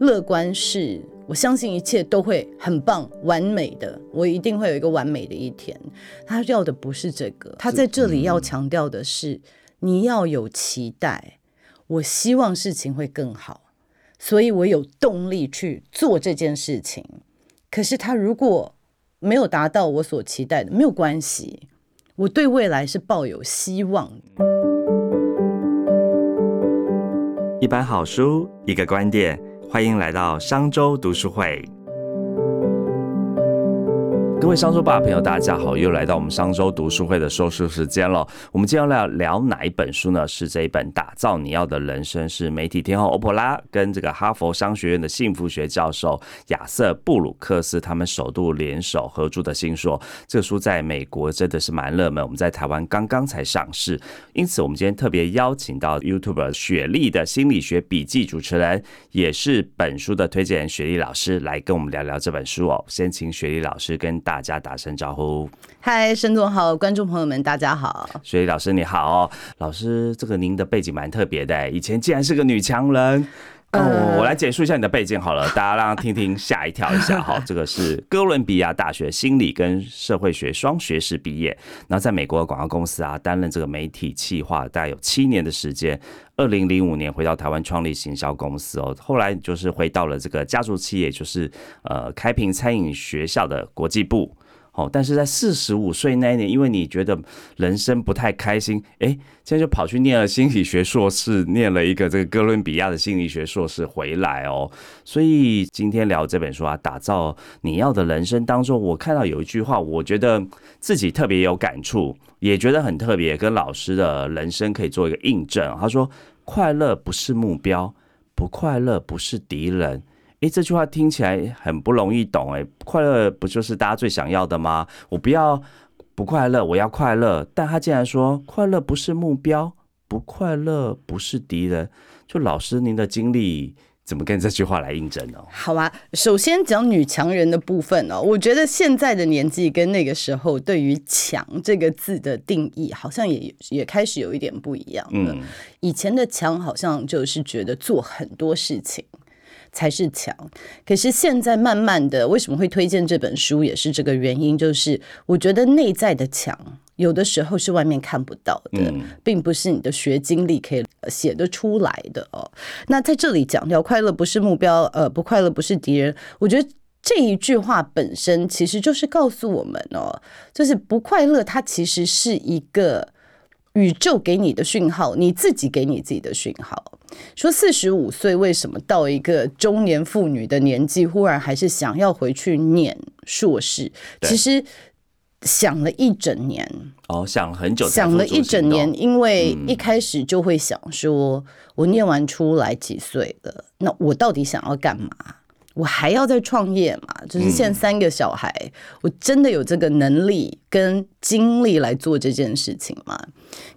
乐观是我相信一切都会很棒、完美的，我一定会有一个完美的一天。他要的不是这个，他在这里要强调的是你要有期待，我希望事情会更好，所以我有动力去做这件事情。可是他如果没有达到我所期待的，没有关系，我对未来是抱有希望。一本好书，一个观点，欢迎来到商周读书会。各位商周吧朋友，大家好，又来到我们商周读书会的说书时间了。我们今天要聊哪一本书呢？是这一本《打造你要的人生》，是媒体天后欧珀拉跟这个哈佛商学院的幸福学教授亚瑟布鲁克斯他们首度联手合著的新书。这个书在美国真的是蛮热门，我们在台湾刚刚才上市，因此我们今天特别邀请到 YouTube 雪莉的心理学笔记主持人，也是本书的推荐人雪莉老师来跟我们聊聊这本书哦。先请雪莉老师跟大大家打声招呼。嗨，沈总好，观众朋友们大家好。雪莉老师你好，老师，这个您的背景蛮特别的，以前竟然是个女强人。哦，我来简述一下你的背景好了，大家让听听吓一跳一下哈。这个是哥伦比亚大学心理跟社会学双学士毕业，然后在美国的广告公司啊担任这个媒体企划，大概有七年的时间。二零零五年回到台湾创立行销公司哦，后来就是回到了这个家族企业，就是呃开平餐饮学校的国际部。但是在四十五岁那一年，因为你觉得人生不太开心，哎，现在就跑去念了心理学硕士，念了一个这个哥伦比亚的心理学硕士回来哦。所以今天聊这本书啊，打造你要的人生当中，我看到有一句话，我觉得自己特别有感触，也觉得很特别，跟老师的人生可以做一个印证。他说：“快乐不是目标，不快乐不是敌人。”哎，这句话听起来很不容易懂哎，快乐不就是大家最想要的吗？我不要不快乐，我要快乐。但他竟然说快乐不是目标，不快乐不是敌人。就老师您的经历怎么跟这句话来印证呢？好啊，首先讲女强人的部分哦，我觉得现在的年纪跟那个时候对于“强”这个字的定义，好像也也开始有一点不一样了。以前的强好像就是觉得做很多事情。才是强，可是现在慢慢的，为什么会推荐这本书，也是这个原因，就是我觉得内在的强，有的时候是外面看不到的，并不是你的学经历可以写得出来的哦。那在这里讲到快乐不是目标，呃，不快乐不是敌人，我觉得这一句话本身其实就是告诉我们哦，就是不快乐，它其实是一个。宇宙给你的讯号，你自己给你自己的讯号。说四十五岁为什么到一个中年妇女的年纪，忽然还是想要回去念硕士？其实想了一整年哦，想了很久，想了一整年，因为一开始就会想说，我念完出来几岁了？那我到底想要干嘛？我还要再创业嘛？就是现在三个小孩，我真的有这个能力跟精力来做这件事情吗？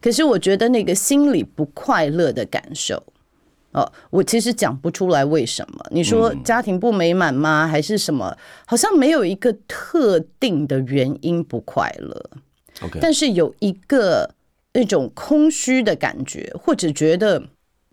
可是我觉得那个心里不快乐的感受，哦，我其实讲不出来为什么。你说家庭不美满吗？还是什么？好像没有一个特定的原因不快乐。OK，但是有一个那种空虚的感觉，或者觉得。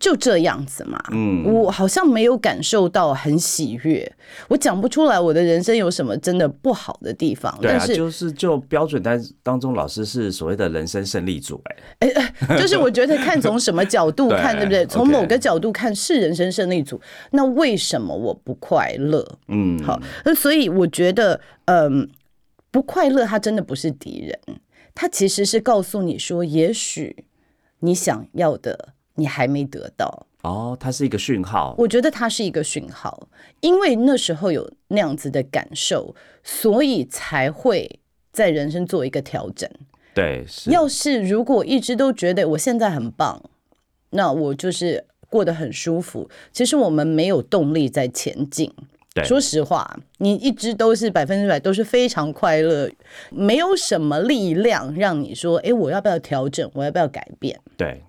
就这样子嘛，嗯，我好像没有感受到很喜悦，我讲不出来我的人生有什么真的不好的地方。对啊，就是就标准单当中，老师是所谓的人生胜利组，哎，哎，就是我觉得看从什么角度 看，对不对？从某个角度看是人生胜利组，那为什么我不快乐？嗯，好，那所以我觉得，嗯，不快乐，它真的不是敌人，它其实是告诉你说，也许你想要的。你还没得到哦，它是一个讯号。我觉得它是一个讯号，因为那时候有那样子的感受，所以才会在人生做一个调整。对，要是如果一直都觉得我现在很棒，那我就是过得很舒服。其实我们没有动力在前进。对，说实话，你一直都是百分之百都是非常快乐，没有什么力量让你说，哎，我要不要调整？我要不要改变？对。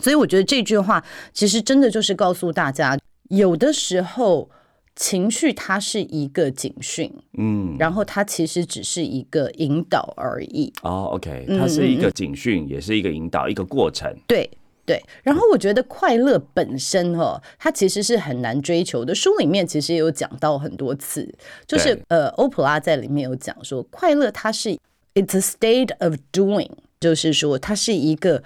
所以我觉得这句话其实真的就是告诉大家，有的时候情绪它是一个警讯，嗯，然后它其实只是一个引导而已。哦，OK，它是一个警讯，也是一个引导，一个过程。对，对，然后我觉得快乐本身哦，它其实是很难追求的。书里面其实也有讲到很多次，就是呃，欧普拉在里面有讲说，快乐它是 it's a state of doing，就是说它是一个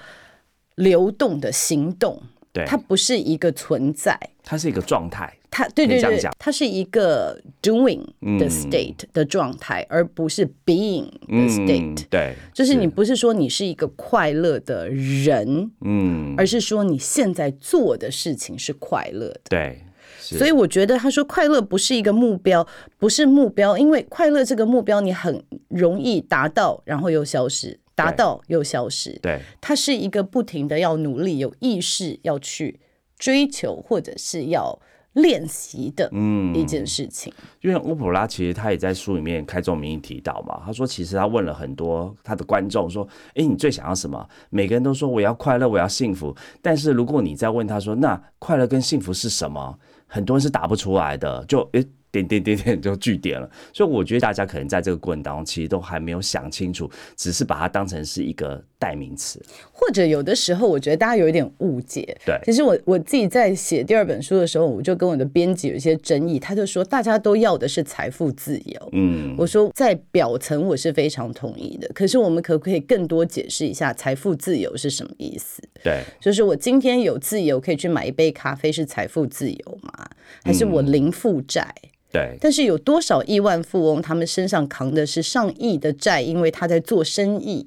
流动的行动，对，它不是一个存在，它是一个状态。它对对对，它是一个 doing the state 的状态，而不是 being the state。对，就是你不是说你是一个快乐的人，嗯，而是说你现在做的事情是快乐的。对，所以我觉得他说快乐不是一个目标，不是目标，因为快乐这个目标你很容易达到，然后又消失，达到又消失。对，它是一个不停的要努力，有意识要去追求，或者是要。练习的嗯一件事情，因为乌普拉其实他也在书里面开宗明义提到嘛，他说其实他问了很多他的观众说，哎，你最想要什么？每个人都说我要快乐，我要幸福。但是如果你再问他说，那快乐跟幸福是什么？很多人是答不出来的，就诶。点点点点 就据点了，所以我觉得大家可能在这个过程当中，其实都还没有想清楚，只是把它当成是一个代名词，或者有的时候，我觉得大家有一点误解。对，其实我我自己在写第二本书的时候，我就跟我的编辑有一些争议，他就说大家都要的是财富自由。嗯，我说在表层我是非常同意的，可是我们可不可以更多解释一下财富自由是什么意思？对，就是我今天有自由可以去买一杯咖啡，是财富自由吗？还是我零负债？对，但是有多少亿万富翁，他们身上扛的是上亿的债，因为他在做生意，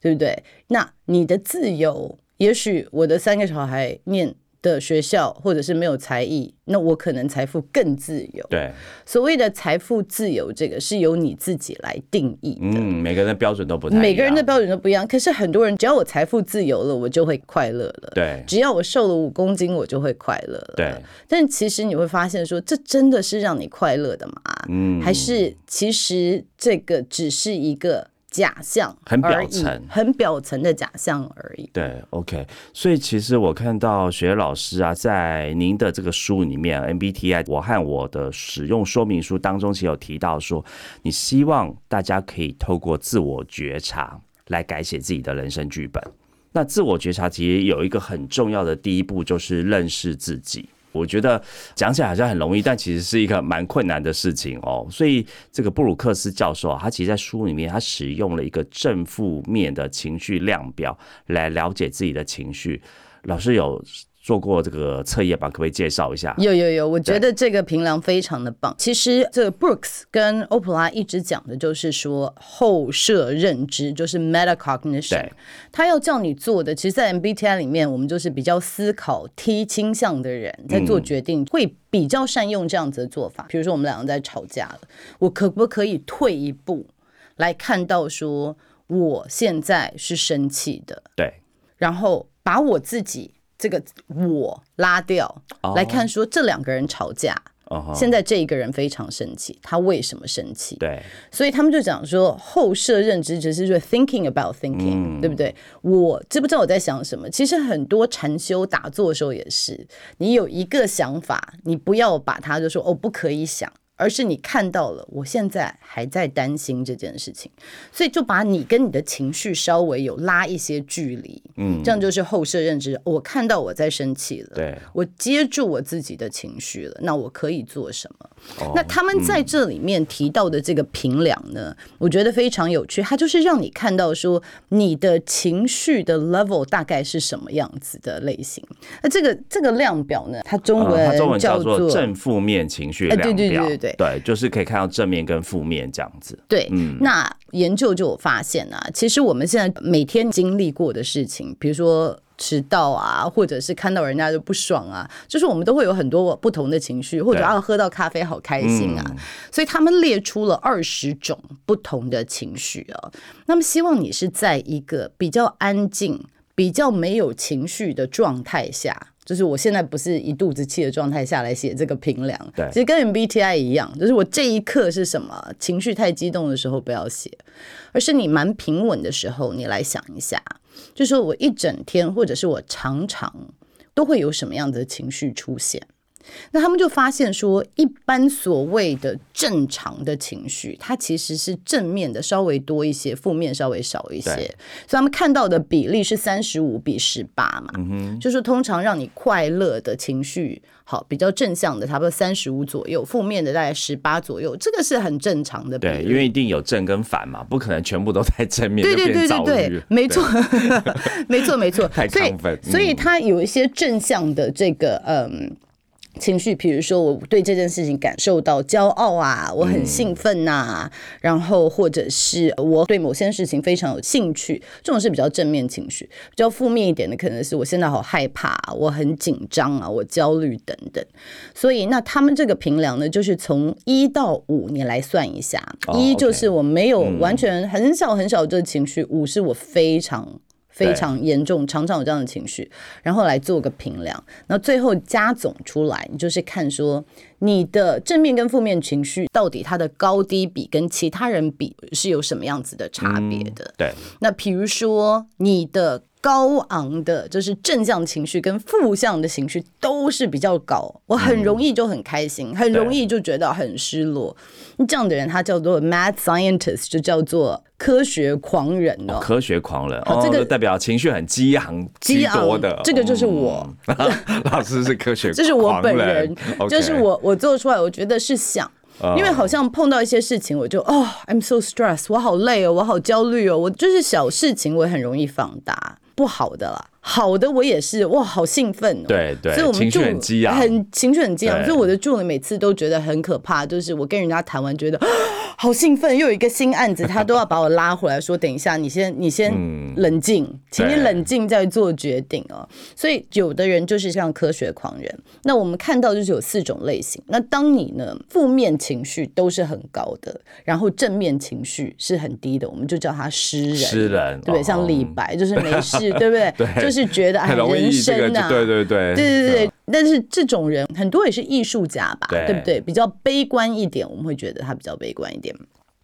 对不对？那你的自由，也许我的三个小孩念。的学校，或者是没有才艺，那我可能财富更自由。对，所谓的财富自由，这个是由你自己来定义的。嗯，每个人的标准都不太每个人的标准都不一样。可是很多人，只要我财富自由了，我就会快乐了。对，只要我瘦了五公斤，我就会快乐了。对，但其实你会发现，说这真的是让你快乐的吗？嗯，还是其实这个只是一个。假象，很表层，很表层的假象而已。对，OK。所以其实我看到学老师啊，在您的这个书里面，MBTI 我和我的使用说明书当中，其实有提到说，你希望大家可以透过自我觉察来改写自己的人生剧本。那自我觉察其实有一个很重要的第一步，就是认识自己。我觉得讲起来好像很容易，但其实是一个蛮困难的事情哦。所以这个布鲁克斯教授啊，他其实在书里面他使用了一个正负面的情绪量表来了解自己的情绪。老师有。做过这个测验吧？可不可以介绍一下？有有有，我觉得这个评量非常的棒。其实这个 Brooks 跟 Opera 一直讲的就是说后设认知，就是 metacognition。他要叫你做的，其实，在 MBTI 里面，我们就是比较思考 T 倾向的人，在做决定会比较善用这样子的做法。比如说，我们两个在吵架了，我可不可以退一步来看到说，我现在是生气的？对，然后把我自己。这个我拉掉来看，说这两个人吵架，现在这一个人非常生气，他为什么生气？对，所以他们就讲说后设认知只是说 thinking about thinking，对不对？我知不知道我在想什么？其实很多禅修打坐的时候也是，你有一个想法，你不要把它就说哦不可以想。而是你看到了，我现在还在担心这件事情，所以就把你跟你的情绪稍微有拉一些距离，嗯，这样就是后设认知。我看到我在生气了，对，我接住我自己的情绪了，那我可以做什么？那他们在这里面提到的这个平量呢，我觉得非常有趣，它就是让你看到说你的情绪的 level 大概是什么样子的类型。那这个这个量表呢，它中文叫做正负面情绪量表，对对对对对。对，就是可以看到正面跟负面这样子。对，嗯那研究就有发现啊，其实我们现在每天经历过的事情，比如说迟到啊，或者是看到人家就不爽啊，就是我们都会有很多不同的情绪，或者啊喝到咖啡好开心啊。所以他们列出了二十种不同的情绪啊。那么希望你是在一个比较安静、比较没有情绪的状态下。就是我现在不是一肚子气的状态下来写这个评量，对，其实跟 MBTI 一样，就是我这一刻是什么情绪太激动的时候不要写，而是你蛮平稳的时候，你来想一下，就说我一整天或者是我常常都会有什么样的情绪出现，那他们就发现说，一般所谓的正常的情绪，它其实是正面的稍微多一些，负面稍微少一些。所以他们看到的比例是三十五比十八嘛，就是通常让你快乐的情绪，好比较正向的，差不多三十五左右，负面的大概十八左右，这个是很正常的。对，因为一定有正跟反嘛，不可能全部都在正面。对对对对对，没错，没错 没错。太亢奋，所以它有一些正向的这个嗯。情绪，比如说我对这件事情感受到骄傲啊，我很兴奋呐，然后或者是我对某些事情非常有兴趣，这种是比较正面情绪。比较负面一点的，可能是我现在好害怕，我很紧张啊，我焦虑等等。所以，那他们这个评量呢，就是从一到五，你来算一下，一就是我没有完全很少很少这情绪，五是我非常。非常严重，常常有这样的情绪，然后来做个评量，那最后加总出来，你就是看说你的正面跟负面情绪到底它的高低比跟其他人比是有什么样子的差别的。对，那比如说你的。高昂的，就是正向情绪跟负向的情绪都是比较高，我很容易就很开心，很容易就觉得很失落。这样的人他叫做 mad scientist，就叫做科学狂人哦。科学狂人哦，这个代表情绪很激昂、激昂的。这个就是我，老师是科学，这是我本人，就是我，我做出来，我觉得是想。因为好像碰到一些事情，我就哦，I'm so stressed，我好累哦，我好焦虑哦，我就是小事情我也很容易放大不好的啦。好的，我也是哇，好兴奋哦！对对，所以我们就很激昂，很情绪很激昂。所以我的助理每次都觉得很可怕，就是我跟人家谈完，觉得好兴奋，又有一个新案子，他都要把我拉回来，说等一下，你先你先冷静，请你冷静再做决定哦。所以有的人就是像科学狂人，那我们看到就是有四种类型。那当你呢，负面情绪都是很高的，然后正面情绪是很低的，我们就叫他诗人，诗人对不对？像李白就是没事，对不对？对，就是。是觉得哎，人生啊，对对对，对对对。但是这种人很多也是艺术家吧，对不对？比较悲观一点，我们会觉得他比较悲观一点。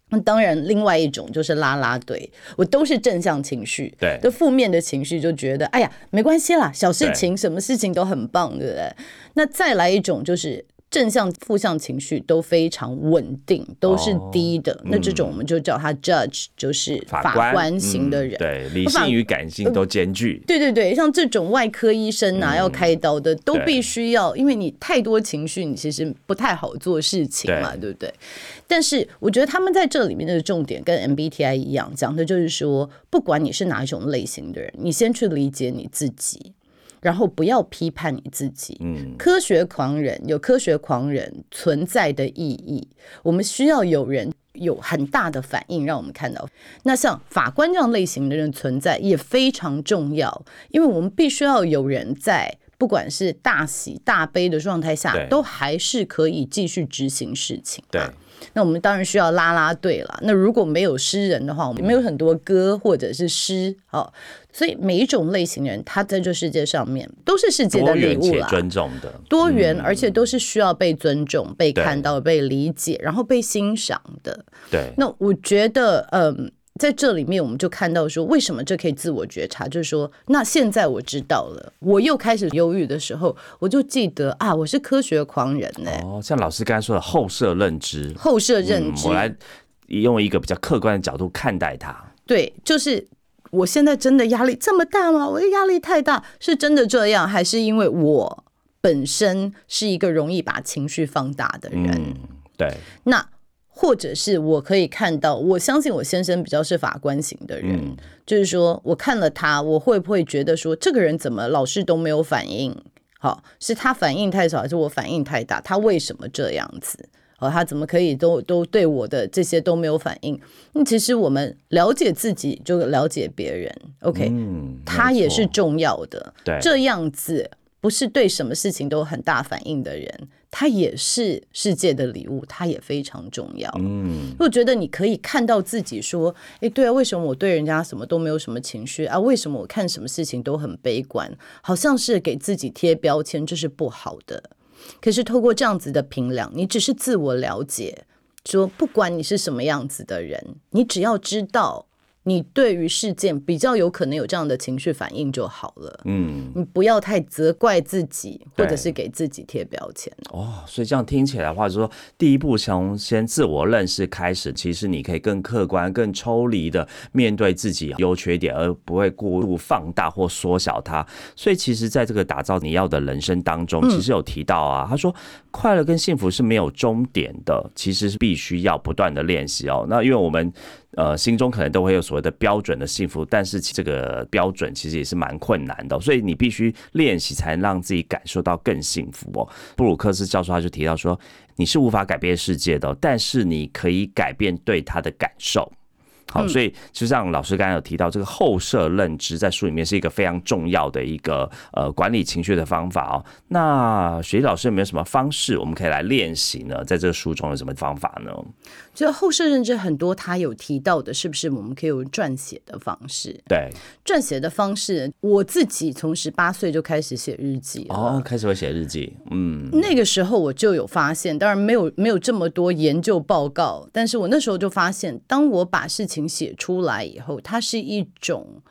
那当然，另外一种就是拉拉队，我都是正向情绪，对，就负面的情绪就觉得哎呀没关系啦，小事情，什么事情都很棒，对不对？那再来一种就是。正向、负向情绪都非常稳定，都是低的。那这种我们就叫他 judge，就是法官型的人。对，理性与感性都兼具。对对对，像这种外科医生啊，要开刀的，都必须要，因为你太多情绪，你其实不太好做事情嘛，对不对？但是我觉得他们在这里面的重点跟 MBTI 一样，讲的就是说，不管你是哪一种类型的人，你先去理解你自己。然后不要批判你自己。嗯，科学狂人有科学狂人存在的意义。我们需要有人有很大的反应，让我们看到。那像法官这样类型的人存在也非常重要，因为我们必须要有人在，不管是大喜大悲的状态下，都还是可以继续执行事情。对。那我们当然需要拉拉队了。那如果没有诗人的话，我们没有很多歌或者是诗哦。所以每一种类型人，他在这世界上面都是世界的礼物啦。尊重的，多元，而且都是需要被尊重、被看到、被理解，然后被欣赏的。对。那我觉得，嗯。在这里面，我们就看到说，为什么这可以自我觉察？就是说，那现在我知道了，我又开始忧郁的时候，我就记得啊，我是科学狂人呢。哦，像老师刚才说的后设认知，后设认知，我来用一个比较客观的角度看待它。对，就是我现在真的压力这么大吗？我的压力太大，是真的这样，还是因为我本身是一个容易把情绪放大的人？对，那。或者是我可以看到，我相信我先生比较是法官型的人，就是说我看了他，我会不会觉得说这个人怎么老是都没有反应？好，是他反应太少，还是我反应太大？他为什么这样子？哦，他怎么可以都都对我的这些都没有反应？那其实我们了解自己就了解别人，OK？他也是重要的，对，这样子。不是对什么事情都很大反应的人，他也是世界的礼物，它也非常重要。嗯，我觉得你可以看到自己说，哎，对啊，为什么我对人家什么都没有什么情绪啊？为什么我看什么事情都很悲观？好像是给自己贴标签，这是不好的。可是透过这样子的评量，你只是自我了解，说不管你是什么样子的人，你只要知道你对于事件比较有可能有这样的情绪反应就好了。嗯，你不要太责怪自己，或者是给自己贴标签。哦，所以这样听起来的话，就说第一步从先自我认识开始，其实你可以更客观、更抽离的面对自己优缺点，而不会过度放大或缩小它。所以，其实在这个打造你要的人生当中，其实有提到啊，他说快乐跟幸福是没有终点的，其实是必须要不断的练习哦。那因为我们。呃，心中可能都会有所谓的标准的幸福，但是这个标准其实也是蛮困难的，所以你必须练习才能让自己感受到更幸福哦。布鲁克斯教授他就提到说，你是无法改变世界的，但是你可以改变对他的感受。好，所以就像老师刚才有提到，这个后设认知在书里面是一个非常重要的一个呃管理情绪的方法哦。那学习老师有没有什么方式我们可以来练习呢？在这个书中有什么方法呢？就后设认知很多，他有提到的，是不是我们可以用撰写的方式？对，撰写的方式，我自己从十八岁就开始写日记哦，开始会写日记。嗯，那个时候我就有发现，当然没有没有这么多研究报告，但是我那时候就发现，当我把事情写出来以后，它是一种。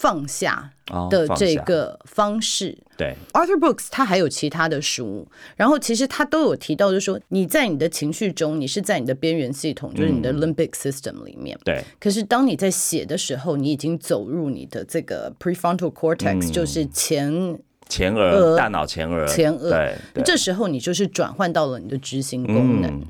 放下的这个方式，对，Arthur Books 他还有其他的书，然后其实他都有提到，就是说你在你的情绪中，你是在你的边缘系统，就是你的 limbic system 里面，对。可是当你在写的时候，你已经走入你的这个 prefrontal cortex，就是前前额大脑前额前额，对。这时候你就是转换到了你的执行功能。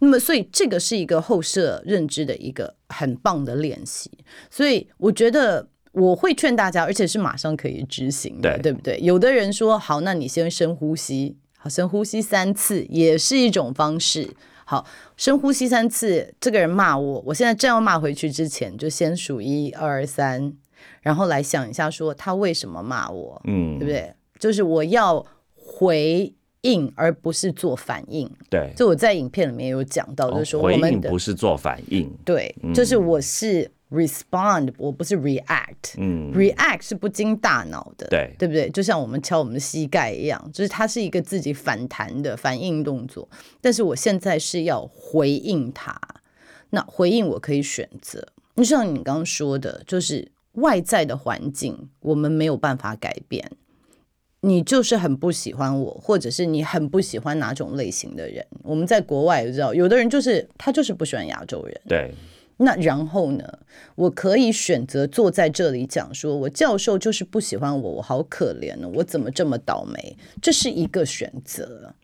那么，所以这个是一个后设认知的一个很棒的练习。所以我觉得。我会劝大家，而且是马上可以执行的，对不对？有的人说好，那你先深呼吸，好，深呼吸三次也是一种方式。好，深呼吸三次，这个人骂我，我现在正要骂回去之前，就先数一二三，然后来想一下，说他为什么骂我，嗯，对不对？就是我要回应，而不是做反应。对，就我在影片里面有讲到，就是说回应不是做反应，对，就是我是。respond，我不是 react，嗯，react 是不经大脑的，对，对不对？就像我们敲我们的膝盖一样，就是它是一个自己反弹的反应动作。但是我现在是要回应它，那回应我可以选择。就像你刚刚说的，就是外在的环境我们没有办法改变。你就是很不喜欢我，或者是你很不喜欢哪种类型的人。我们在国外也知道，有的人就是他就是不喜欢亚洲人，对。那然后呢？我可以选择坐在这里讲，说我教授就是不喜欢我，我好可怜呢，我怎么这么倒霉？这是一个选择，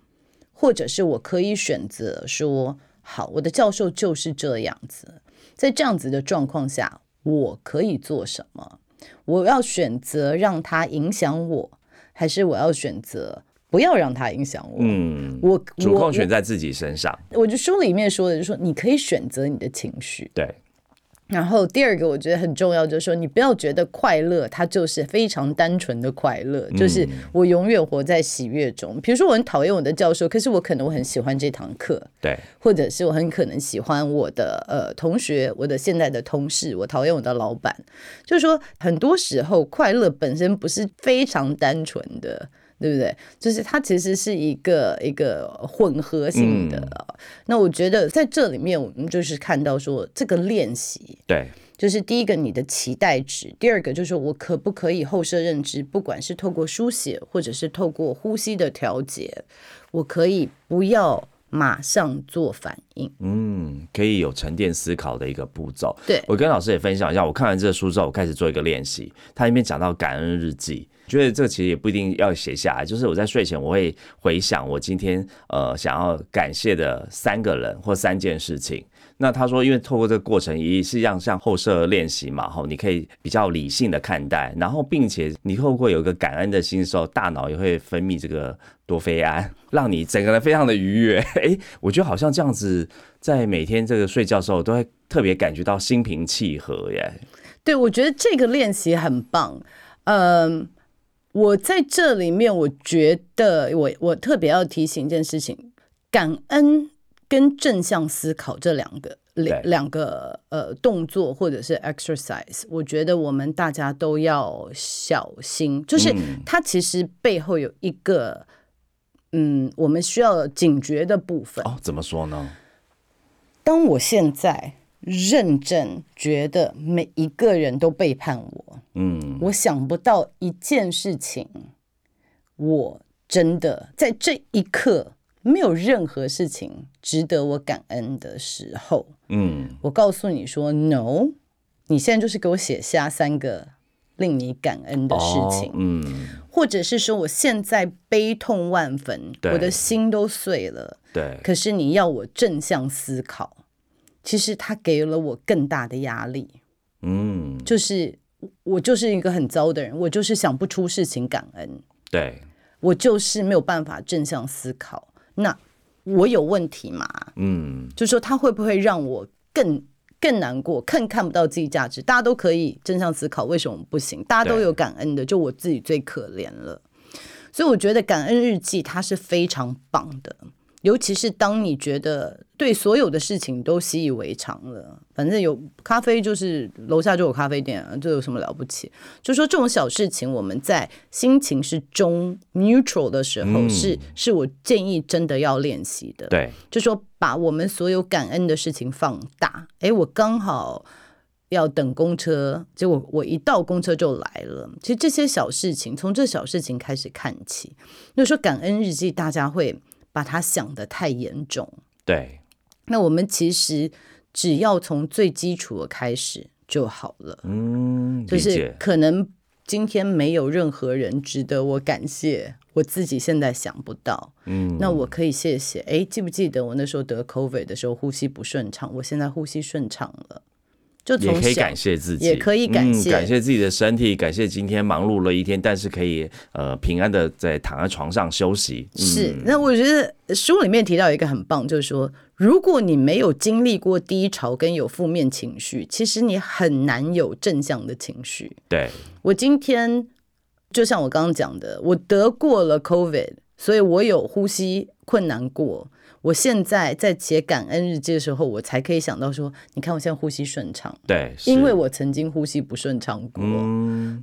或者是我可以选择说，好，我的教授就是这样子，在这样子的状况下，我可以做什么？我要选择让他影响我，还是我要选择？不要让它影响我。嗯，我主控权在自己身上。我就书里面说的，就是说你可以选择你的情绪。对。然后第二个我觉得很重要，就是说你不要觉得快乐它就是非常单纯的快乐，就是我永远活在喜悦中。比如说我很讨厌我的教授，可是我可能我很喜欢这堂课。对。或者是我很可能喜欢我的呃同学，我的现在的同事，我讨厌我的老板。就是说很多时候快乐本身不是非常单纯的。对不对？就是它其实是一个一个混合性的。那我觉得在这里面，我们就是看到说这个练习，对，就是第一个你的期待值，第二个就是我可不可以后设认知，不管是透过书写或者是透过呼吸的调节，我可以不要马上做反应。嗯，可以有沉淀思考的一个步骤。对我跟老师也分享一下，我看完这个书之后，我开始做一个练习。它里面讲到感恩日记。觉得这个其实也不一定要写下来，就是我在睡前我会回想我今天呃想要感谢的三个人或三件事情。那他说，因为透过这个过程也是让像后设练习嘛，吼，你可以比较理性的看待，然后并且你透过有一个感恩的心的时候，大脑也会分泌这个多菲胺，让你整个人非常的愉悦。哎，我觉得好像这样子，在每天这个睡觉时候都会特别感觉到心平气和耶。对，我觉得这个练习很棒，嗯。我在这里面，我觉得我我特别要提醒一件事情：感恩跟正向思考这两个两两个呃动作或者是 exercise，我觉得我们大家都要小心，就是它其实背后有一个嗯，我们需要警觉的部分。哦，怎么说呢？当我现在认真觉得每一个人都背叛我。嗯，我想不到一件事情，我真的在这一刻没有任何事情值得我感恩的时候。嗯，我告诉你说，no，你现在就是给我写下三个令你感恩的事情。嗯，或者是说我现在悲痛万分，我的心都碎了。对，可是你要我正向思考。其实他给了我更大的压力，嗯，就是我就是一个很糟的人，我就是想不出事情感恩，对，我就是没有办法正向思考。那我有问题吗？嗯，就说他会不会让我更更难过，更看不到自己价值？大家都可以正向思考，为什么不行？大家都有感恩的，就我自己最可怜了。所以我觉得感恩日记它是非常棒的。尤其是当你觉得对所有的事情都习以为常了，反正有咖啡就是楼下就有咖啡店啊，这有什么了不起？就说这种小事情，我们在心情是中 neutral 的时候，是是我建议真的要练习的。对，就说把我们所有感恩的事情放大。哎，我刚好要等公车，结果我一到公车就来了。其实这些小事情，从这小事情开始看起。就说感恩日记，大家会。把它想得太严重，对。那我们其实只要从最基础的开始就好了。嗯，就是可能今天没有任何人值得我感谢，我自己现在想不到。嗯，那我可以谢谢。哎，记不记得我那时候得 COVID 的时候呼吸不顺畅？我现在呼吸顺畅了。就也可以感谢自己，也可以感谢感谢自己的身体，感谢今天忙碌了一天，但是可以呃平安的在躺在床上休息。是，那我觉得书里面提到一个很棒，就是说，如果你没有经历过低潮跟有负面情绪，其实你很难有正向的情绪。对我今天就像我刚刚讲的，我得过了 COVID，所以我有呼吸困难过。我现在在写感恩日记的时候，我才可以想到说，你看我现在呼吸顺畅，对，因为我曾经呼吸不顺畅过，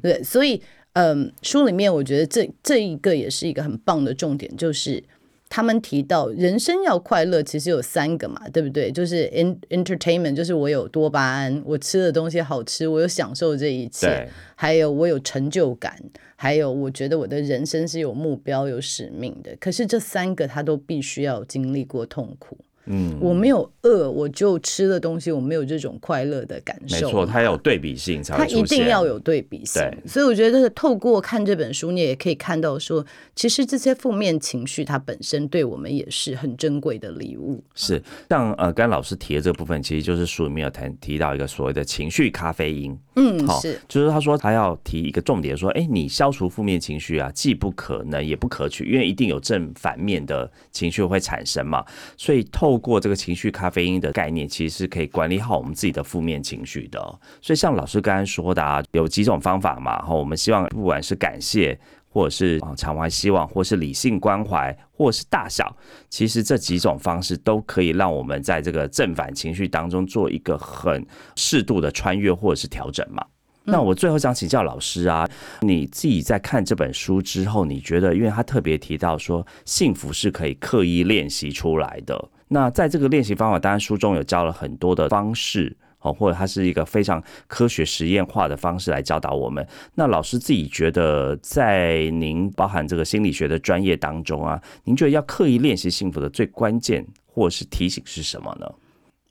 对，所以，嗯，书里面我觉得这这一个也是一个很棒的重点，就是他们提到人生要快乐，其实有三个嘛，对不对？就是 in entertainment，就是我有多巴胺，我吃的东西好吃，我有享受这一切，还有我有成就感。还有，我觉得我的人生是有目标、有使命的。可是这三个，他都必须要经历过痛苦。嗯，我没有饿，我就吃的东西，我没有这种快乐的感受。没错，它有对比性才它一定要有对比性。所以我觉得透过看这本书，你也可以看到说，其实这些负面情绪它本身对我们也是很珍贵的礼物。是，像呃，刚老师提的这部分，其实就是书里面有谈提到一个所谓的情绪咖啡因。嗯，是，就是他说他要提一个重点，说，哎，你消除负面情绪啊，既不可能也不可取，因为一定有正反面的情绪会产生嘛。所以透过这个情绪咖啡因的概念，其实是可以管理好我们自己的负面情绪的。所以像老师刚刚说的啊，有几种方法嘛。哈我们希望不管是感谢，或者是啊常怀希望，或是理性关怀，或是大小，其实这几种方式都可以让我们在这个正反情绪当中做一个很适度的穿越或者是调整嘛。那我最后想请教老师啊，你自己在看这本书之后，你觉得，因为他特别提到说，幸福是可以刻意练习出来的。那在这个练习方法，当然书中有教了很多的方式，哦，或者它是一个非常科学实验化的方式来教导我们。那老师自己觉得，在您包含这个心理学的专业当中啊，您觉得要刻意练习幸福的最关键或是提醒是什么呢？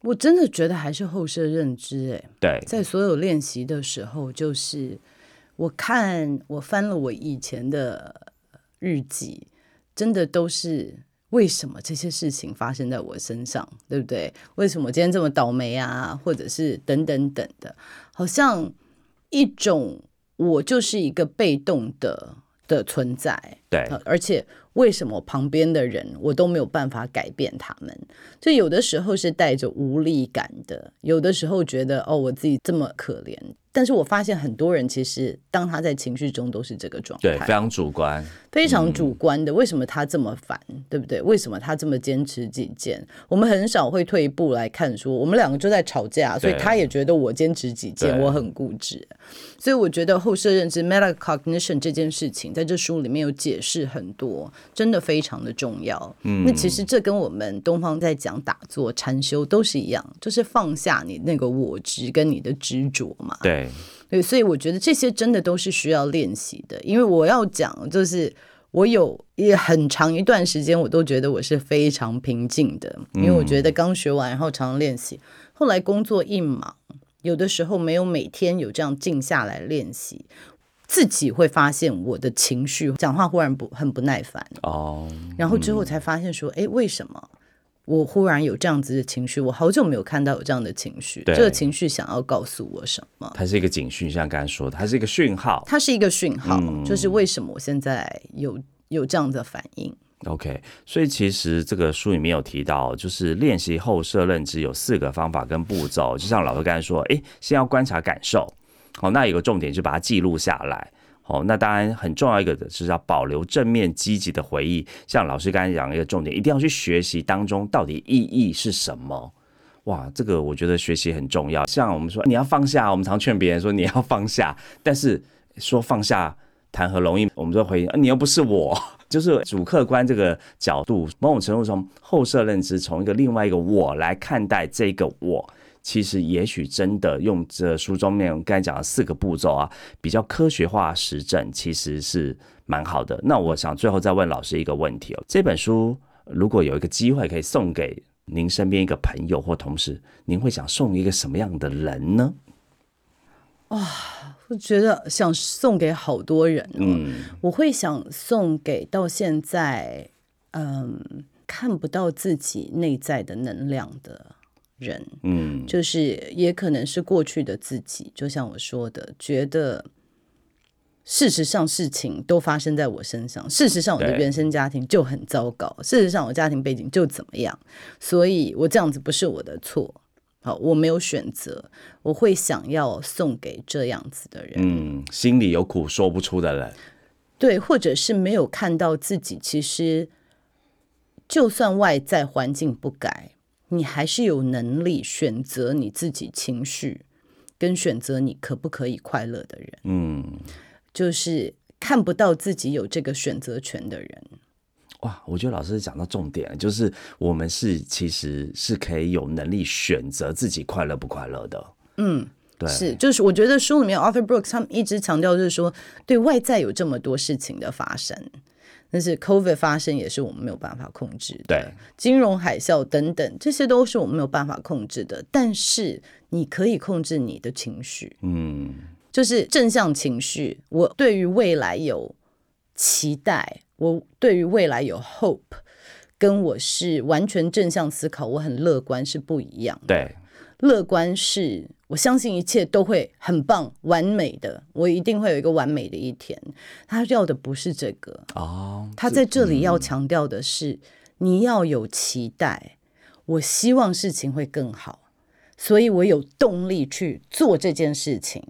我真的觉得还是后设认知，哎，对，在所有练习的时候，就是我看我翻了我以前的日记，真的都是。为什么这些事情发生在我身上，对不对？为什么今天这么倒霉啊？或者是等等等的，好像一种我就是一个被动的的存在，对，而且为什么旁边的人我都没有办法改变他们？就有的时候是带着无力感的，有的时候觉得哦，我自己这么可怜。但是我发现很多人其实当他在情绪中都是这个状态，对，非常主观，非常主观的。为什么他这么烦，对不对？为什么他这么坚持己见？我们很少会退一步来看，说我们两个就在吵架，所以他也觉得我坚持己见，我很固执。所以我觉得后设认知 （metacognition） 这件事情，在这书里面有解解释很多，真的非常的重要。嗯，那其实这跟我们东方在讲打坐禅修都是一样，就是放下你那个我执跟你的执着嘛。对，对，所以我觉得这些真的都是需要练习的。因为我要讲，就是我有也很长一段时间，我都觉得我是非常平静的，因为我觉得刚学完，然后常常练习，后来工作一忙。有的时候没有每天有这样静下来练习，自己会发现我的情绪，讲话忽然不很不耐烦哦，然后之后才发现说，哎，为什么我忽然有这样子的情绪？我好久没有看到有这样的情绪，这个情绪想要告诉我什么？它是一个警讯，像刚才说的，它是一个讯号，它是一个讯号，就是为什么我现在有有这样的反应。OK，所以其实这个书里面有提到，就是练习后设认知有四个方法跟步骤，就像老师刚才说，哎，先要观察感受，好，那有个重点就把它记录下来，好，那当然很重要一个的是要保留正面积极的回忆，像老师刚才讲一个重点，一定要去学习当中到底意义是什么，哇，这个我觉得学习很重要，像我们说你要放下，我们常劝别人说你要放下，但是说放下谈何容易，我们就回应，你又不是我。就是主客观这个角度，某种程度从后设认知，从一个另外一个我来看待这个我，其实也许真的用这书中面刚才讲的四个步骤啊，比较科学化实证，其实是蛮好的。那我想最后再问老师一个问题哦，这本书如果有一个机会可以送给您身边一个朋友或同事，您会想送一个什么样的人呢？哇！我觉得想送给好多人，嗯，我会想送给到现在，嗯，看不到自己内在的能量的人，嗯，就是也可能是过去的自己，就像我说的，觉得事实上事情都发生在我身上，事实上我的原生家庭就很糟糕，事实上我家庭背景就怎么样，所以我这样子不是我的错。好，我没有选择，我会想要送给这样子的人，嗯，心里有苦说不出的人，对，或者是没有看到自己，其实就算外在环境不改，你还是有能力选择你自己情绪，跟选择你可不可以快乐的人，嗯，就是看不到自己有这个选择权的人。哇，我觉得老师讲到重点，就是我们是其实是可以有能力选择自己快乐不快乐的。嗯，对，是，就是我觉得书里面 Arthur Brooks 他们一直强调，就是说对外在有这么多事情的发生，但是 COVID 发生也是我们没有办法控制的，对，金融海啸等等，这些都是我们没有办法控制的。但是你可以控制你的情绪，嗯，就是正向情绪。我对于未来有期待。我对于未来有 hope，跟我是完全正向思考，我很乐观是不一样。对，乐观是我相信一切都会很棒、完美的，我一定会有一个完美的一天。他要的不是这个哦，他在这里要强调的是你要有期待，我希望事情会更好，所以我有动力去做这件事情。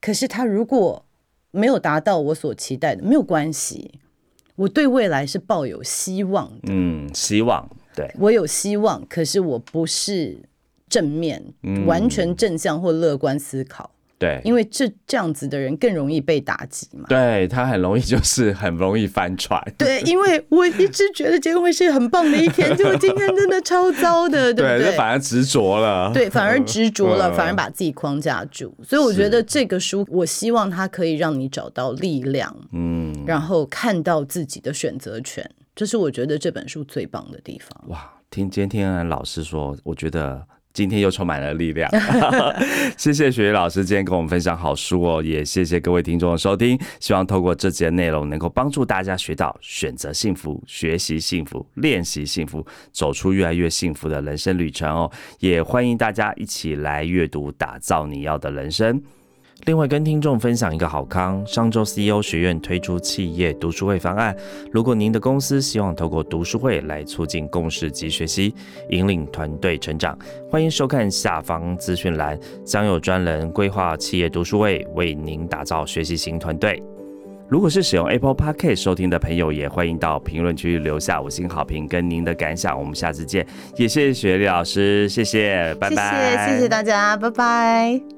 可是他如果没有达到我所期待的，没有关系。我对未来是抱有希望的，嗯，希望，对我有希望，可是我不是正面、完全正向或乐观思考。对，因为这这样子的人更容易被打击嘛。对他很容易就是很容易翻船。对，因为我一直觉得结婚会是很棒的一天，结果今天真的超糟的，对不对？反而执着了。对，反而执着了，反而把自己框架住。所以我觉得这个书，我希望它可以让你找到力量，嗯，然后看到自己的选择权，这是我觉得这本书最棒的地方。哇，听今天老师说，我觉得。今天又充满了力量，谢谢雪雪老师今天跟我们分享好书哦，也谢谢各位听众的收听。希望透过这节内容，能够帮助大家学到选择幸福、学习幸福、练习幸福，走出越来越幸福的人生旅程哦。也欢迎大家一起来阅读，打造你要的人生。另外，跟听众分享一个好康，上周 CEO 学院推出企业读书会方案。如果您的公司希望透过读书会来促进共识及学习，引领团队成长，欢迎收看下方资讯栏，将有专人规划企业读书会，为您打造学习型团队。如果是使用 Apple Podcast 收听的朋友，也欢迎到评论区留下五星好评跟您的感想。我们下次见，也谢谢雪莉老师，谢谢，拜拜，谢谢，谢谢大家，拜拜。